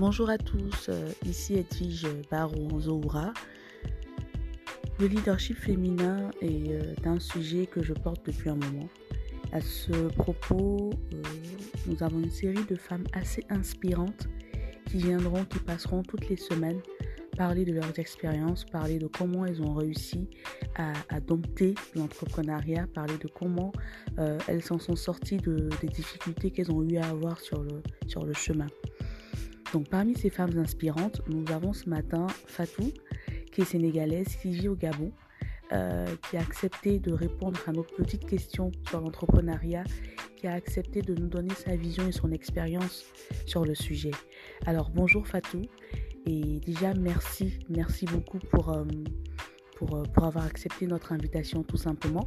Bonjour à tous, euh, ici Edwige Baron Zoura. Le leadership féminin est euh, un sujet que je porte depuis un moment. À ce propos, euh, nous avons une série de femmes assez inspirantes qui viendront, qui passeront toutes les semaines parler de leurs expériences, parler de comment elles ont réussi à, dompter l'entrepreneuriat, parler de comment elles s'en sont sorties de, des difficultés qu'elles ont eu à avoir sur le chemin. Donc parmi ces femmes inspirantes, nous avons ce matin Fatou, qui est sénégalaise, qui vit au Gabon, euh, qui a accepté de répondre à nos petites questions sur l'entrepreneuriat, qui a accepté de nous donner sa vision et son expérience sur le sujet. Alors bonjour Fatou, et déjà merci, merci beaucoup pour... Euh, euh, pour, avoir accepté notre invitation tout simplement.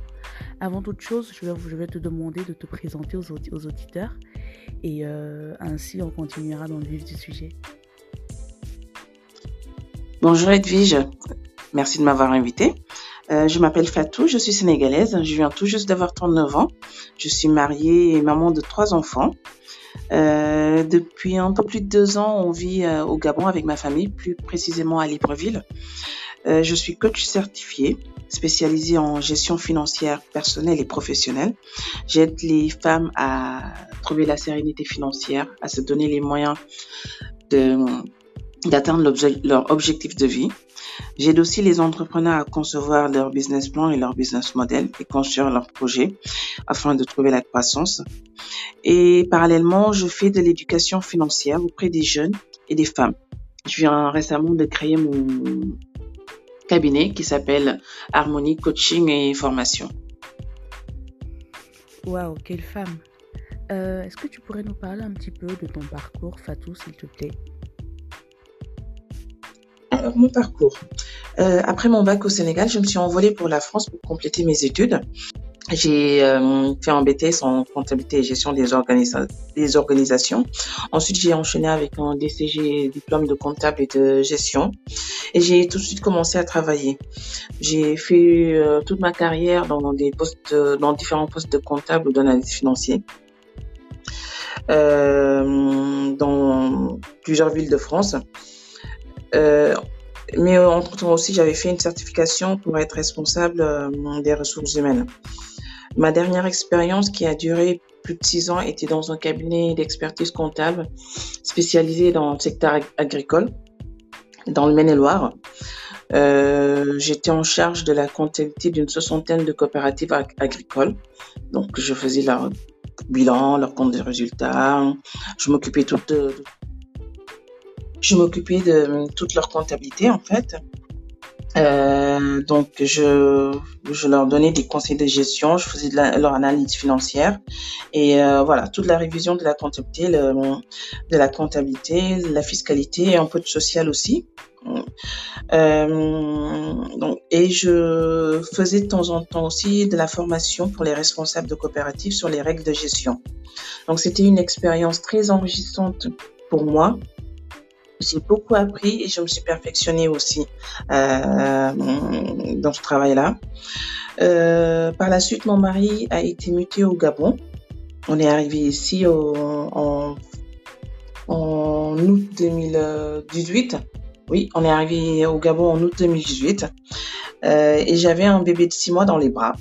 Avant toute chose, je vais, te demander de te présenter aux, auditeurs et euh, ainsi on continuera dans le vif du sujet. Bonjour Edwige, merci de m'avoir invité. Euh, je m'appelle Fatou, je suis sénégalaise, je viens tout juste d'avoir 39 ans. Je suis mariée et maman de trois enfants. depuis un peu plus de deux ans, on vit au Gabon avec ma famille, plus précisément à Libreville. Euh, je suis coach certifié, spécialisé en gestion financière personnelle et professionnelle. J'aide les femmes à trouver la sérénité financière, à se donner les moyens d'atteindre leur objectif de vie. J'aide aussi les entrepreneurs à concevoir leur business plan et leur business model et construire leurs projets afin de trouver la croissance. Et parallèlement, je fais de l'éducation financière auprès des jeunes et des femmes. Je viens récemment de créer mon cabinet qui s'appelle Harmonie Coaching et Formation. Waouh, quelle femme euh, Est-ce que tu pourrais nous parler un petit peu de ton parcours, Fatou, s'il te plaît? Alors, mon parcours. Euh, après mon bac au Sénégal, je me suis envolée pour la France pour compléter mes études. J'ai euh, fait un BTS en comptabilité et gestion des, organisations. Ensuite, j'ai enchaîné avec un DCG, diplôme de comptable et de gestion. Et j'ai tout de suite commencé à travailler. J'ai fait euh, toute ma carrière dans des postes, dans différents postes de comptable ou d'analyse financier. Euh, dans plusieurs villes de France. Euh, mais entre-temps aussi, j'avais fait une certification pour être responsable des ressources humaines. Ma dernière expérience qui a duré plus de six ans était dans un cabinet d'expertise comptable spécialisé dans le secteur agricole, dans le Maine-et-Loire. Euh, j'étais en charge de la comptabilité d'une soixantaine de coopératives agricoles. Donc, je faisais leur bilan, leur compte de résultats. Je m'occupais de, je m'occupais de toute leur comptabilité en fait. Euh, donc, je, je leur donnais des conseils de gestion, je faisais de leur analyse financière et euh, voilà, toute la révision de la comptabilité, le, de la comptabilité, la fiscalité et un peu de social aussi. Euh, donc, et je faisais de temps en temps aussi de la formation pour les responsables de coopératives sur les règles de gestion. Donc, c'était une expérience très enrichissante pour moi j'ai beaucoup appris et je me suis perfectionnée aussi euh, dans ce travail-là. Euh, par la suite, mon mari a été muté au Gabon. On est arrivé ici en, août 2018. Oui, on est arrivé au Gabon en août 2018. Euh, et j'avais un bébé de six mois dans les bras.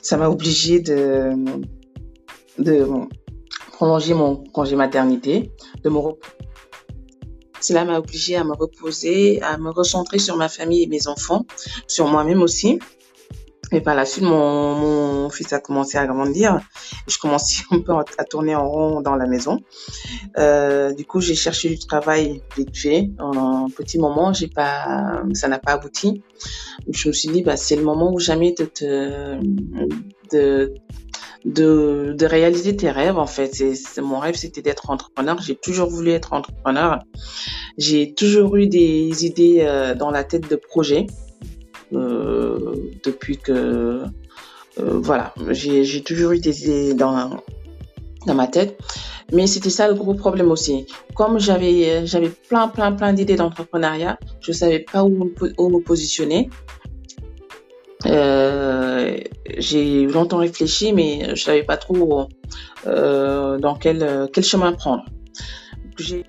Ça m'a obligée de, de prolonger mon congé maternité, de me cela m'a obligée à me reposer, à me recentrer sur ma famille et mes enfants, sur moi-même aussi. Et par la suite, mon, fils a commencé à grandir. Je commençais un peu à tourner en rond dans la maison. Euh, du coup, j'ai cherché du travail vite fait. En un petit moment, j'ai pas, ça n'a pas abouti. Je me suis dit, bah, c'est le moment où jamais de te, de, réaliser tes rêves en fait. C'est, mon rêve c'était d'être entrepreneur. J'ai toujours voulu être entrepreneur. J'ai toujours eu des idées euh, dans la tête de projets euh, depuis que euh, voilà. J'ai toujours eu des idées dans dans ma tête. Mais c'était ça le gros problème aussi. Comme j'avais j'avais plein plein plein d'idées d'entrepreneuriat, je savais pas où, où me positionner. Euh, j'ai longtemps réfléchi, mais je savais pas trop euh, dans quel, chemin prendre. je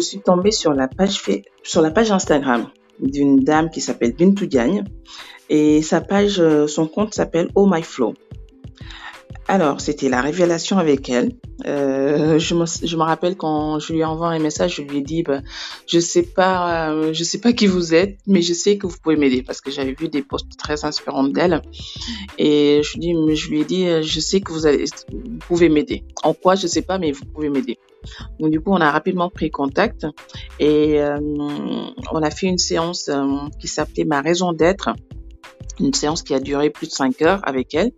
suis tombée sur la page, sur la page Instagram d'une dame qui s'appelle Bintou Diagne et sa page, son compte s'appelle Oh My Flow. Alors, c'était la révélation avec elle. Euh, je, me, rappelle quand je lui ai envoyé un message, je lui ai dit, bah, je sais pas, euh, sais pas qui vous êtes, mais je sais que vous pouvez m'aider parce que j'avais vu des posts très inspirants d'elle. Et je lui, ai dit, je sais que vous, pouvez m'aider. En quoi, je sais pas, mais vous pouvez m'aider. Donc du coup, on a rapidement pris contact et euh, on a fait une séance euh, qui s'appelait Ma raison d'être, une séance qui a duré plus de cinq heures avec elle,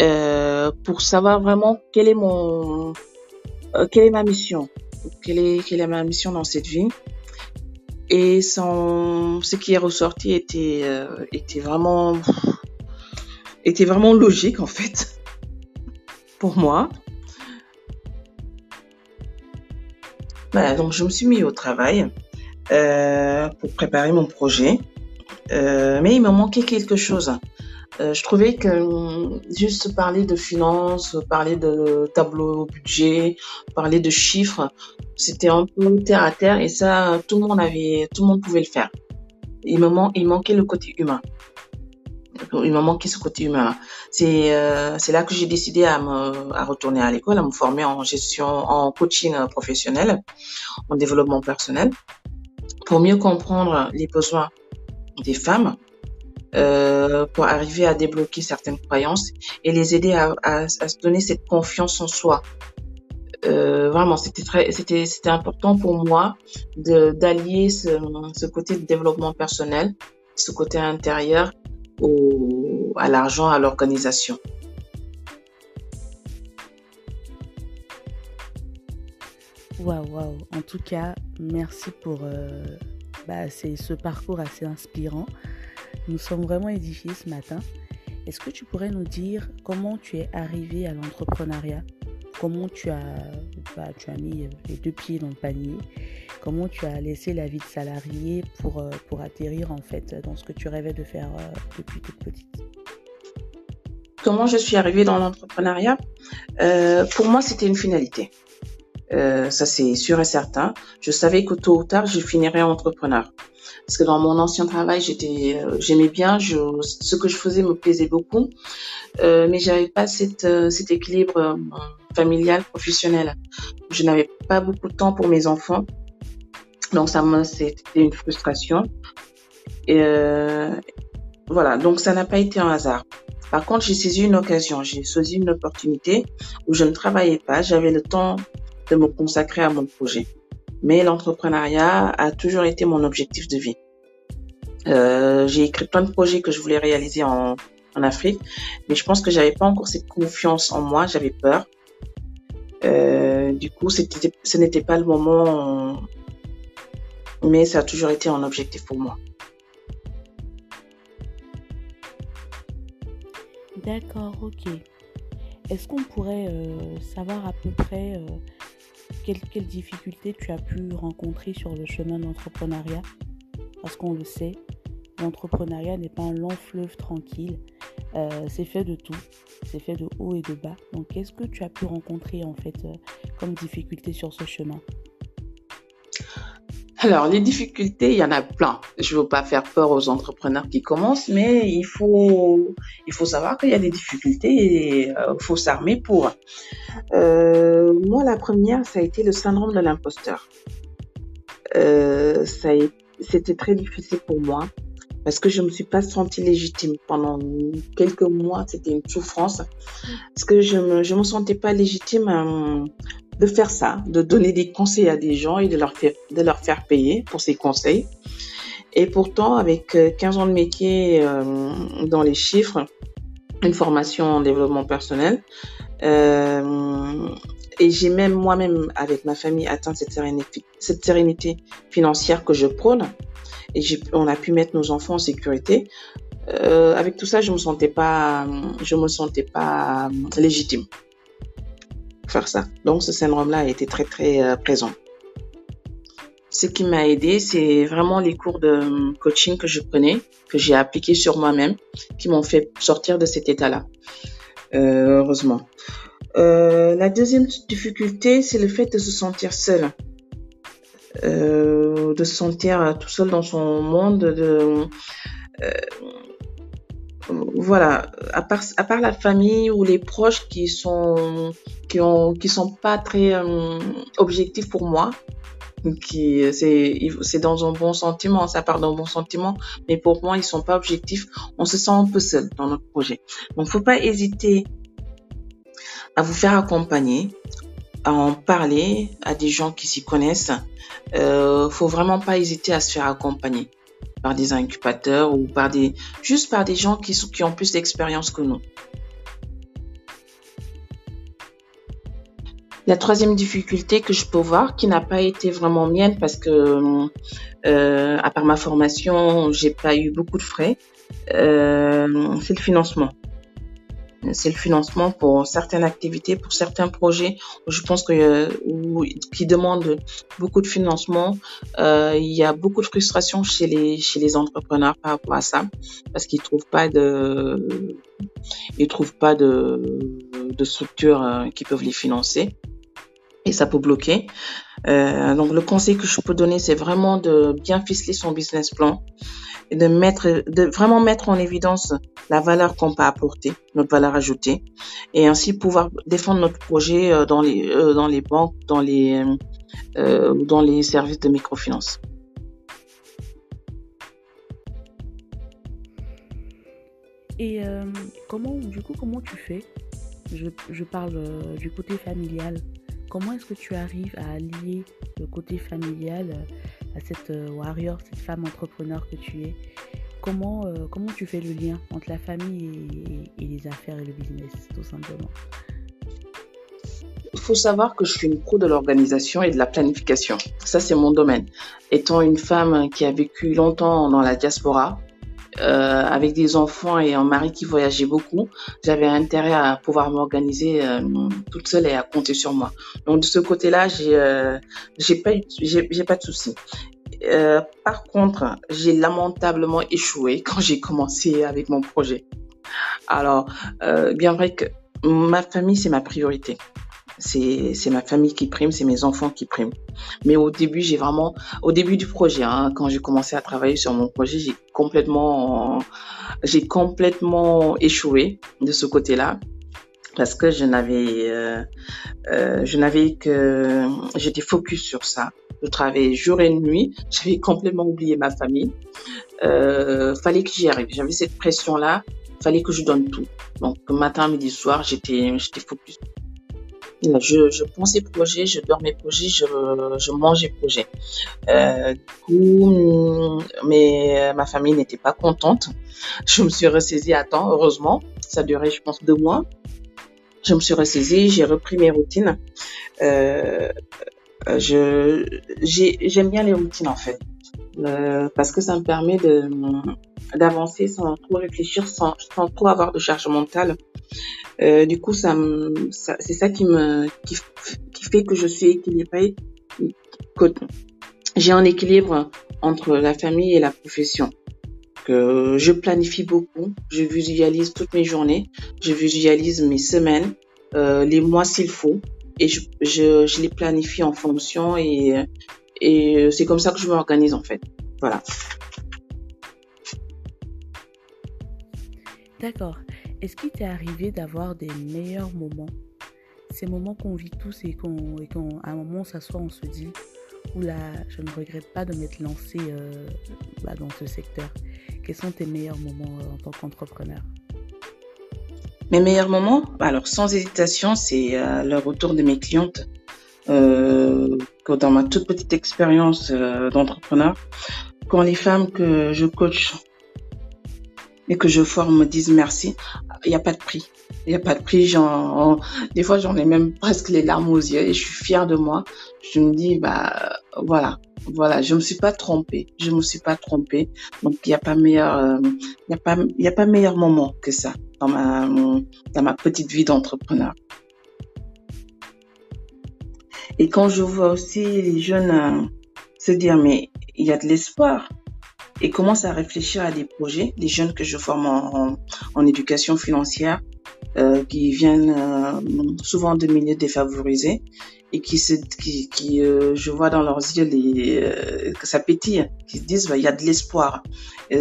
euh, pour savoir vraiment quelle est mon, quelle est ma mission, quelle est, quelle est ma mission dans cette vie. Et ce qui est ressorti était, était vraiment, était vraiment logique en fait pour moi. Voilà, donc je me suis mis au travail euh, pour préparer mon projet. Euh, mais il me manquait quelque chose. Euh, je trouvais que hum, juste parler de finances, parler de tableau budget, parler de chiffres, c'était un peu terre à terre et ça, tout le monde avait, tout le monde pouvait le faire. Il me, manquait le côté humain il m'a manqué ce côté humain. C'est euh, là que j'ai décidé à me à retourner à l'école, à me former en gestion, en coaching professionnel, en développement personnel, pour mieux comprendre les besoins des femmes, euh, pour arriver à débloquer certaines croyances et les aider à, se donner cette confiance en soi. Euh, vraiment, c'était important pour moi d'allier ce, ce côté de développement personnel, ce côté intérieur au, à l'argent, à l'organisation. Waouh, waouh. En tout cas, merci pour euh, bah, ce parcours assez inspirant. Nous sommes vraiment édifiés ce matin. Est-ce que tu pourrais nous dire comment tu es arrivé à l'entrepreneuriat? Comment tu as, bah, tu as mis les deux pieds dans le panier? Comment tu as laissé la vie de salarié pour, euh, pour atterrir en fait dans ce que tu rêvais de faire euh, depuis toute petite? Comment je suis arrivée dans l'entrepreneuriat? Euh, Pour moi, c'était une finalité. Ça, c'est sûr et certain. Je savais que tôt ou tard, je finirais entrepreneur. Parce que dans mon ancien travail, j'étais, j'aimais bien, je, ce que je faisais me plaisait beaucoup, euh, mais j'avais pas cette, cet équilibre familial, professionnel. Je n'avais pas beaucoup de temps pour mes enfants. Donc ça c'était une frustration. Et euh, voilà, donc ça n'a pas été un hasard. Par contre, j'ai saisi une occasion, j'ai saisi une opportunité où je ne travaillais pas, j'avais le temps de me consacrer à mon projet. Mais l'entrepreneuriat a toujours été mon objectif de vie. Euh, j'ai écrit plein de projets que je voulais réaliser en, en Afrique, mais je pense que j'avais pas encore cette confiance en moi, j'avais peur. Euh, du coup, ce n'était pas le moment mais ça a toujours été un objectif pour moi. D'accord, ok. Est-ce qu'on pourrait euh, savoir à peu près euh, quelles, difficultés tu as pu rencontrer sur le chemin de l'entrepreneuriat Parce qu'on le sait, l'entrepreneuriat n'est pas un long fleuve tranquille. Euh, c'est fait de tout, c'est fait de haut et de bas. Donc, qu'est-ce que tu as pu rencontrer en fait comme difficulté sur ce chemin? Alors, les difficultés, il y en a plein. Je ne veux pas faire peur aux entrepreneurs qui commencent, mais il faut, il faut savoir qu'il y a des difficultés et il euh, faut s'armer pour. Euh, moi, la première, ça a été le syndrome de l'imposteur. Euh, c'était très difficile pour moi parce que je me suis pas sentie légitime pendant quelques mois. C'était une souffrance parce que je me, je me sentais pas légitime de faire ça, de donner des conseils à des gens et de leur faire, de leur faire payer pour ces conseils. Et pourtant, avec 15 euh, ans de métier euh, dans les chiffres, une formation en développement personnel, euh, et j'ai même moi-même, avec ma famille, atteint cette sérénité, financière que je prône, et on a pu mettre nos enfants en sécurité. Avec tout ça, je me sentais pas, je me sentais pas légitime faire ça. Donc ce syndrome-là a été très très euh, présent. Ce qui m'a aidé, c'est vraiment les cours de coaching que je prenais, que j'ai appliqué sur moi-même, qui m'ont fait sortir de cet état-là. Euh, heureusement. Euh, la deuxième difficulté, c'est le fait de se sentir seul. de se sentir tout seul dans son monde, de voilà, à part, à part la famille ou les proches qui sont qui ont qui sont pas très objectifs pour moi, qui c'est c'est dans un bon sentiment, ça part d'un bon sentiment, mais pour moi ils sont pas objectifs. On se sent un peu seul dans notre projet. Donc faut pas hésiter à vous faire accompagner, à en parler à des gens qui s'y connaissent. Euh, faut vraiment pas hésiter à se faire accompagner par des incubateurs ou par des juste par des gens qui ont plus d'expérience que nous. La troisième difficulté que je peux voir, qui n'a pas été vraiment mienne parce que, euh, à part ma formation, j'ai pas eu beaucoup de frais, euh, c'est le financement. C'est le financement pour certaines activités, pour certains projets. Je pense que qui demandent beaucoup de financement. Euh, il y a beaucoup de frustration chez les entrepreneurs par rapport à ça, parce qu'ils trouvent trouvent pas de de structures qui peuvent les financer et ça peut bloquer. Euh, donc le conseil que je peux donner, c'est vraiment de bien ficeler son business plan et de mettre, de vraiment mettre en évidence la valeur qu'on peut apporter, notre valeur ajoutée, et ainsi pouvoir défendre notre projet euh, dans les euh, dans les banques, dans les dans les services de microfinance. Et comment, du coup, comment tu fais? Je, je, parle du côté familial. Comment est-ce que tu arrives à allier le côté familial euh, à cette euh, warrior, cette femme entrepreneur que tu es? Comment, euh, comment tu fais le lien entre la famille et, les affaires et le business, tout simplement? Il faut savoir que je suis une pro de l'organisation et de la planification. Ça, c'est mon domaine. Étant une femme qui a vécu longtemps dans la diaspora, euh, avec des enfants et un mari qui voyageait beaucoup, j'avais intérêt à pouvoir m'organiser euh, toute seule et à compter sur moi. Donc de ce côté-là, j'ai euh, pas j'ai pas de souci. Euh, par contre, j'ai lamentablement échoué quand j'ai commencé avec mon projet. Alors, bien vrai que ma famille c'est ma priorité c'est ma famille qui prime, c'est mes enfants qui priment. Mais au début, j'ai vraiment, au début du projet, hein, quand j'ai commencé à travailler sur mon projet, j'ai complètement, j'ai complètement échoué de ce côté-là parce que je n'avais, euh, euh, je n'avais que, j'étais focus sur ça. Je travaillais jour et nuit. J'avais complètement oublié ma famille. Euh, fallait que j'y arrive. J'avais cette pression-là. Fallait que je donne tout. Donc matin, midi, soir, j'étais, j'étais focus. Je, je pensais projet, je dormais projet, je, je mangeais projet. Euh, du coup, mais ma famille n'était pas contente. Je me suis ressaisie à temps, heureusement. Ça durait, je pense, deux mois. Je me suis ressaisie, j'ai repris mes routines. Euh, je, j'aime bien les routines en fait. Euh, parce que ça me permet d'avancer sans trop réfléchir, sans, sans trop avoir de charge mentale. Euh, du coup, c'est ça qui me qui, fait que je suis équilibrée. J'ai un équilibre entre la famille et la profession. Je planifie beaucoup, je visualise toutes mes journées, je visualise mes semaines, euh, les mois s'il faut, et je les planifie en fonction et et c'est comme ça que je m'organise en fait. Voilà. D'accord. Est-ce qu'il t'est arrivé d'avoir des meilleurs moments? Ces moments qu'on vit tous et qu'à un moment on s'assoit, on se dit Oula, je ne regrette pas de m'être lancé euh, bah, dans ce secteur. Quels sont tes meilleurs moments euh, en tant qu'entrepreneur? Mes meilleurs moments? Alors, sans hésitation, c'est euh, le retour de mes clientes. Euh, dans ma toute petite expérience d'entrepreneur, quand les femmes que je coach et que je forme me disent merci, il n'y a pas de prix. Il n'y a pas de prix. Genre, des fois, j'en ai même presque les larmes aux yeux et je suis fière de moi. Je me dis, bah, voilà, voilà, je me suis pas trompée. Je me suis pas trompée. Donc, il n'y a pas meilleur, euh, il a pas, y a pas meilleur moment que ça dans ma, dans ma petite vie d'entrepreneur. Et quand je vois aussi les jeunes euh, se dire, mais il y a de l'espoir, et commencent à réfléchir à des projets, les jeunes que je forme en, éducation financière, euh, qui viennent euh, souvent de milieux défavorisés et qui se, qui, qui euh, je vois dans leurs yeux les, que ça pétille, qui se disent bah, il y a de l'espoir.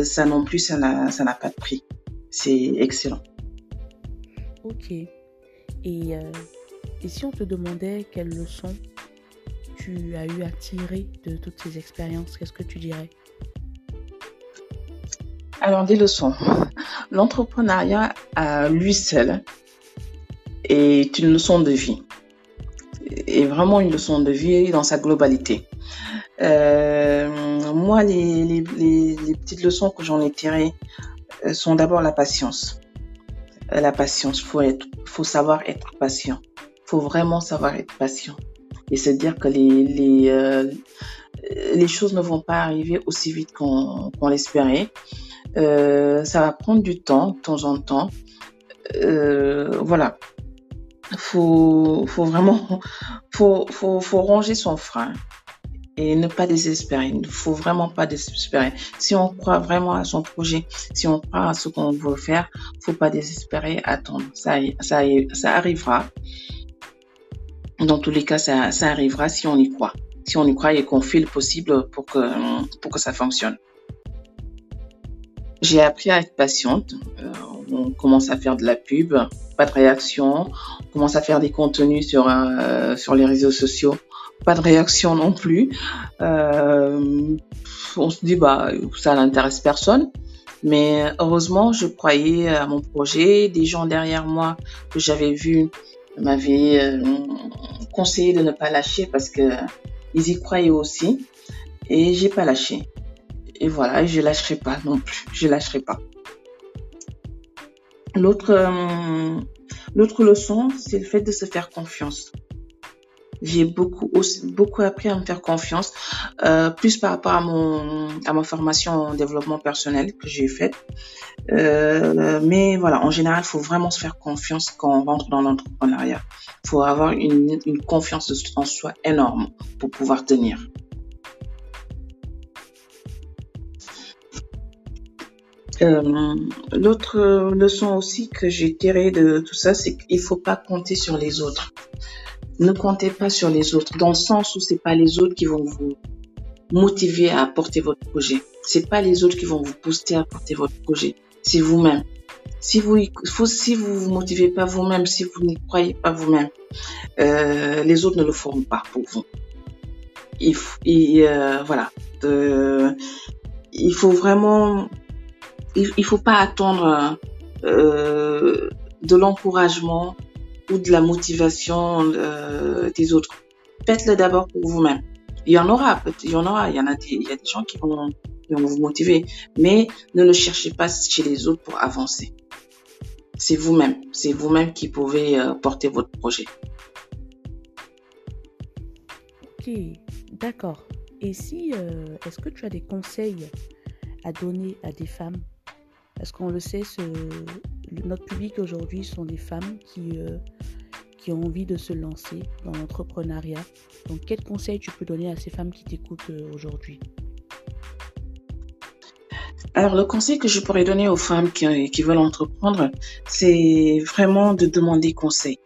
ça non plus, ça n'a, ça n'a pas de prix. C'est excellent. Ok. Et, et si on te demandait quelles leçons tu as eu à tirer de toutes ces expériences, qu'est-ce que tu dirais? Alors, des leçons. L'entrepreneuriat à lui seul est une leçon de vie. Et vraiment une leçon de vie dans sa globalité. Euh, moi, les, petites leçons que j'en ai tirées euh, sont d'abord la patience. La patience, faut être, faut savoir être patient. Faut vraiment savoir être patient et se dire que les euh, choses ne vont pas arriver aussi vite qu'on l'espérait. Euh, ça va prendre du temps, de temps en temps. Euh, voilà. Faut, faut vraiment, faut, faut, faut ranger son frein et ne pas désespérer. Il ne faut vraiment pas désespérer. Si on croit vraiment à son projet, si on croit à ce qu'on veut faire, faut pas désespérer, attendre. Ça, ça, ça arrivera. Dans tous les cas, ça, ça arrivera si on y croit. Si on y croit et qu'on fait le possible pour que, pour que ça fonctionne. J'ai appris à être patiente. Euh, on commence à faire de la pub, pas de réaction. On commence à faire des contenus sur euh, sur les réseaux sociaux, pas de réaction non plus. Euh, on se dit bah ça n'intéresse personne. Mais heureusement, je croyais à mon projet. Des gens derrière moi que j'avais vus m'avaient conseillé de ne pas lâcher parce que ils y croyaient aussi. Et j'ai pas lâché et voilà, je lâcherai pas non plus. Je lâcherai pas. L'autre, euh, l'autre leçon, c'est le fait de se faire confiance. J'ai beaucoup, beaucoup appris à me faire confiance, euh, plus par rapport à mon, à ma formation en développement personnel que j'ai faite. Euh, mais voilà, en général, il faut vraiment se faire confiance quand on rentre dans l'entrepreneuriat. Il faut avoir une, une confiance en soi énorme pour pouvoir tenir. Euh, l'autre leçon aussi que j'ai tirée de tout ça, c'est qu'il faut pas compter sur les autres. Ne comptez pas sur les autres, dans le sens où c'est pas les autres qui vont vous motiver à apporter votre projet. C'est pas les autres qui vont vous booster à apporter votre projet. C'est vous-même. Si vous, si vous vous motivez pas vous-même, si vous n'y croyez pas vous-même, euh, les autres ne le feront pas pour vous. Il, euh, voilà. il faut vraiment il, il faut pas attendre euh, de l'encouragement ou de la motivation euh, des autres. Faites-le d'abord pour vous-même. Il y en aura, il y en aura, il y en a des, il y a des gens qui vont, vous motiver, mais ne le cherchez pas chez les autres pour avancer. C'est vous-même, c'est vous-même qui pouvez euh, porter votre projet. Ok, d'accord. Et si, est-ce que tu as des conseils à donner à des femmes? Parce qu'on le sait, notre public aujourd'hui sont des femmes qui, euh, qui ont envie de se lancer dans l'entrepreneuriat. Donc, quel conseil tu peux donner à ces femmes qui t'écoutent euh, aujourd'hui? Alors, le conseil que je pourrais donner aux femmes qui, qui veulent entreprendre, c'est vraiment de demander conseil.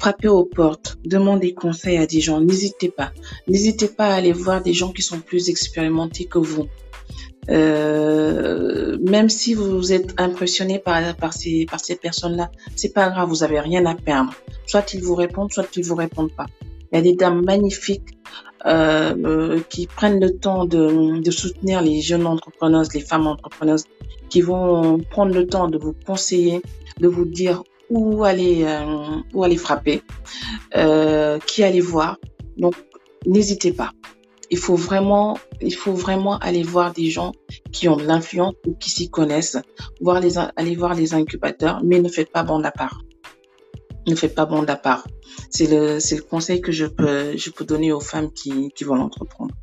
Frapper aux portes, demander conseil à des gens. N'hésitez pas. N'hésitez pas à aller voir des gens qui sont plus expérimentés que vous. Euh, même si vous êtes impressionné par, ces, personnes-là, c'est pas grave, vous avez rien à perdre. Soit ils vous répondent, soit ils vous répondent pas. Il y a des dames magnifiques euh, euh, qui prennent le temps de, de soutenir les jeunes entrepreneuses, les femmes entrepreneuses, qui vont prendre le temps de vous conseiller, de vous dire où aller, euh, où aller frapper, qui aller voir. Donc, n'hésitez pas il faut vraiment, aller voir des gens qui ont de l'influence ou qui s'y connaissent, voir les, voir les incubateurs, mais ne faites pas bande à part. Ne faites pas bande à part. C'est le, conseil que je peux, donner aux femmes qui, qui vont l'entreprendre.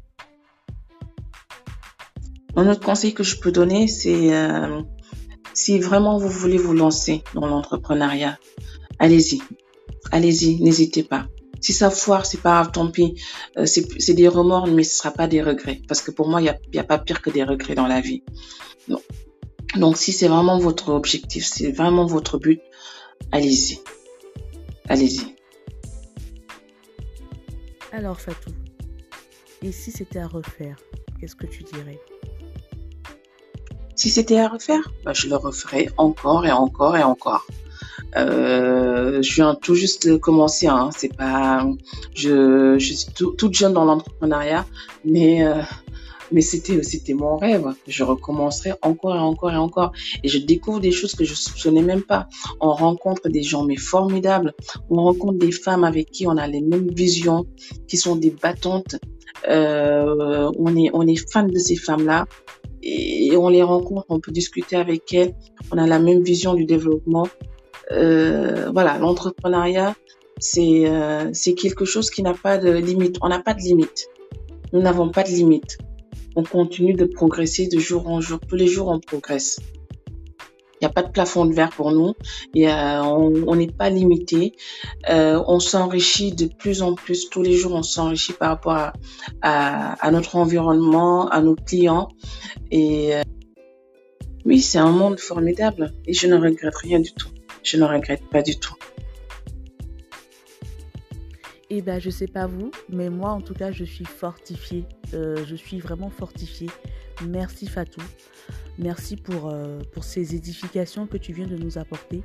Un autre conseil que je peux donner, c'est euh, si vraiment vous voulez vous lancer dans l'entrepreneuriat, allez-y, allez-y, n'hésitez pas. Si ça foire, c'est pas grave, tant pis. Euh, c'est des remords, mais ce sera pas des regrets. Parce que pour moi, il n'y a, y a pas pire que des regrets dans la vie. Donc, donc si c'est vraiment votre objectif, c'est vraiment votre but, allez-y. Allez-y. Alors Fatou, et si c'était à refaire, qu'est-ce que tu dirais? Si c'était à refaire, bah, je le referais encore et encore et encore. Euh, je viens tout juste commencer, hein. c'est pas, je, je suis toute jeune dans l'entrepreneuriat, mais euh, mais c'était c'était mon rêve. Je recommencerai encore et encore et encore. Et je découvre des choses que je soupçonnais même pas. On rencontre des gens mais formidables. On rencontre des femmes avec qui on a les mêmes visions, qui sont des battantes. Euh, on est on est fan de ces femmes-là et on les rencontre, on peut discuter avec elles. On a la même vision du développement. Euh, voilà, l'entrepreneuriat, c'est euh, c'est quelque chose qui n'a pas de limite. On n'a pas de limite. Nous n'avons pas de limite on continue de progresser de jour en jour. Tous les jours, on progresse. Il n'y a pas de plafond de verre pour nous. On n'est pas limité. Euh, on s'enrichit de plus en plus. Tous les jours, on s'enrichit par rapport à, notre environnement, à nos clients. Et oui, c'est un monde formidable. Et je ne regrette rien du tout. Je ne regrette pas du tout. Eh ben, je sais pas vous, mais moi, en tout cas, je suis fortifiée. Euh, je suis vraiment fortifiée. Merci Fatou. Merci pour, euh, pour ces édifications que tu viens de nous apporter.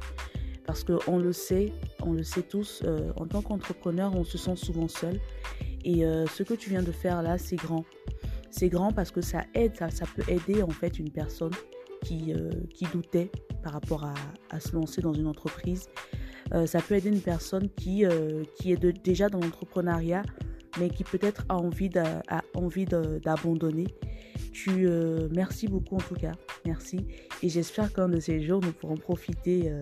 Parce qu'on le sait, on le sait tous, euh, en tant qu'entrepreneur, on se sent souvent seul. Et ce que tu viens de faire là, c'est grand. C'est grand parce que ça aide, ça peut aider en fait une personne qui, qui doutait par rapport à, à se lancer dans une entreprise euh, ça peut aider une personne qui, euh, qui est déjà dans l'entrepreneuriat, mais qui peut-être a envie d'abandonner. Tu, euh, merci beaucoup en tout cas, merci. Et j'espère qu'un de ces jours, nous pourrons profiter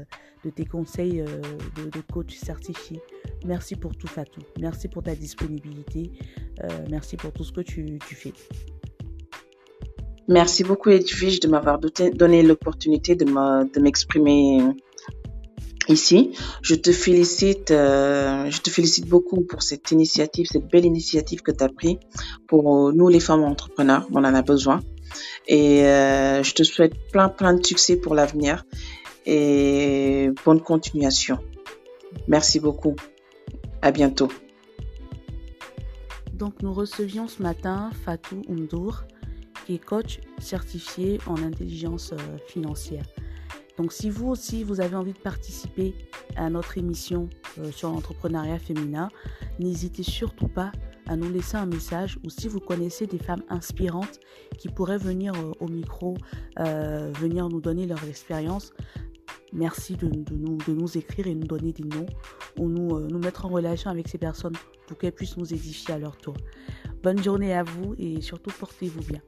de tes conseils de, coach certifié. Merci pour tout, Fatou. Merci pour ta disponibilité. merci pour tout ce que tu, fais. Merci beaucoup, Edwige, de m'avoir donné l'opportunité de m'exprimer ici. Je te félicite, euh, je te félicite beaucoup pour cette initiative, cette belle initiative que tu as pris pour nous les femmes entrepreneurs. On en a besoin. Et euh, je te souhaite plein plein de succès pour l'avenir et bonne continuation. Merci beaucoup. À bientôt. Donc nous recevions ce matin Fatou Oumdour, coach certifié en intelligence financière. Donc si vous aussi, vous avez envie de participer à notre émission euh, sur l'entrepreneuriat féminin, n'hésitez surtout pas à nous laisser un message ou si vous connaissez des femmes inspirantes qui pourraient venir euh, au micro, euh, venir nous donner leur expérience, merci de, nous, de, nous, écrire et nous donner des noms ou nous, nous mettre en relation avec ces personnes pour qu'elles puissent nous édifier à leur tour. Bonne journée à vous et surtout portez-vous bien.